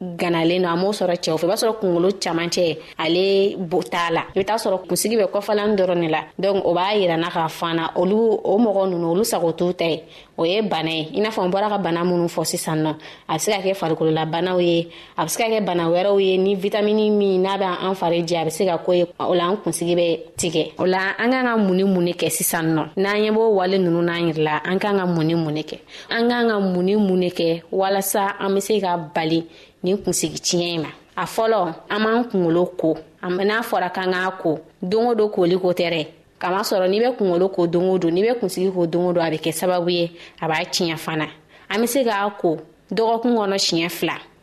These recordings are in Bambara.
ganalen don a m'o sɔrɔ cɛw fɛ i b'a sɔrɔ kungolo camancɛ ale bo t'a la i bɛ taa sɔrɔ kunsigi bɛ kɔfalan dɔrɔn de la donc o b'a yirana k'a fana olu o mɔgɔ nunu olu sago t'u ta ye o ye bana ye i n'a fɔ n bɔra ka bana minnu fɔ sisan nɔ a bɛ se ka kɛ farikololabanaw ye a bɛ se ka kɛ bana wɛrɛw ye ni vitamini min n'a bɛ an fari jɛ a bɛ se ka ko ye o la an kunsigi bɛ tigɛ o la an k'an ka mun ni mun de kɛ sisan nɔ n'an ye b'o wale ninnu n'an yɛrɛ la an k'an ka mun ni mun de kɛ an k'an ka mun ni mun de kɛ walasa an bɛ se ka bali nin kunsigi tiɲɛ in ma a fɔlɔ an b'an kunkolo ko n'a fɔra k'an k'a ko don o don koli ko tɛ dɛ kama sɔrɔ n'i bɛ kunkolo ko don o don n'i bɛ kunsigi ko don o don a bɛ kɛ sababu ye a b'a tiɲɛ fana an bɛ se k'a ko dɔgɔkun kɔnɔ siɲɛ fila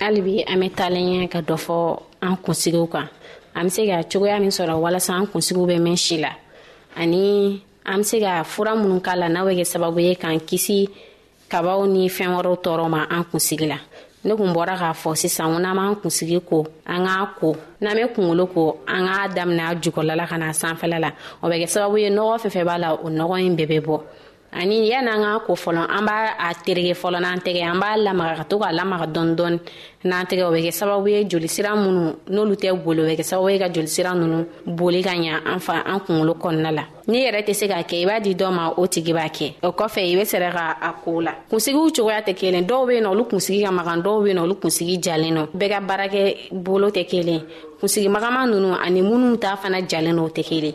hali bi an bɛ taalen ɲɛ ka dɔ fɔ an kunsigiw kan an bɛ se ka cogoya min sɔrɔ walasa an kunsigiw bɛ mɛn si la ani an bɛ se ka fura minnu k'a la n'a bɛ kɛ sababu ye k'an kisi kabaw ni fɛn wɛrɛw tɔɔrɔ ma an kunsigi la ne kun bɔra k'a fɔ sisan ko n'an b'an kunsigi ko an k'a ko n'an bɛ kunkolo ko an k'a daminɛ a jukɔrɔla la ka na sanfɛla la o bɛ kɛ sababu ye nɔgɔ fɛn fɛn b'a la o nɔgɔ in bɛɛ bɛ bɔ ani yan'an k'a ko fɔlɔ an b'a a terege fɔlɔ n'an tɛgɛ an b'a lamaga ka to k'a lamaga dɔɔni dɔɔni n'an tɛgɛ o bɛ kɛ sababu ye jolisira minnu n'olu tɛ boli o bɛ kɛ sababu ye ka jolisira ninnu boli ka ɲa an fa an kunkolo kɔnɔna la n'i yɛrɛ tɛ se k'a kɛ i b'a di dɔ ma o tigi b'a kɛ o kɔfɛ i bɛ sɛrɛ ka a ko la kunsigiw cogoya tɛ kelen dɔw bɛ yen nɔ olu kunsigi ka magan dɔw bɛ yen nɔ olu kunsigi jalen nɔ bɛɛ ka baarakɛ bolo tɛ kelen kunsigi magama ninnu ani minnu t'a fana jalen nɔ o tɛ kelen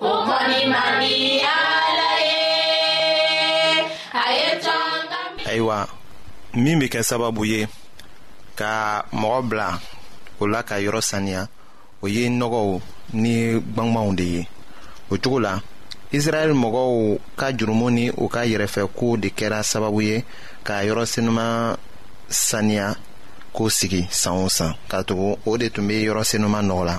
o kɔni man di ala ye a ye tɔn ka. ayiwa min bɛ kɛ sababu ye ka mɔgɔ bila o la ka yɔrɔ saniya o ye nɔgɔw ni gbangbanw de ye o cogo la israɛl mɔgɔw ka jurumu ni u ka yɛrɛfɛkow de kɛra sababu ye ka yɔrɔ senuma saniya k'o sigi san o san ka tugu o de tun bɛ yɔrɔ senuma nɔgɔ la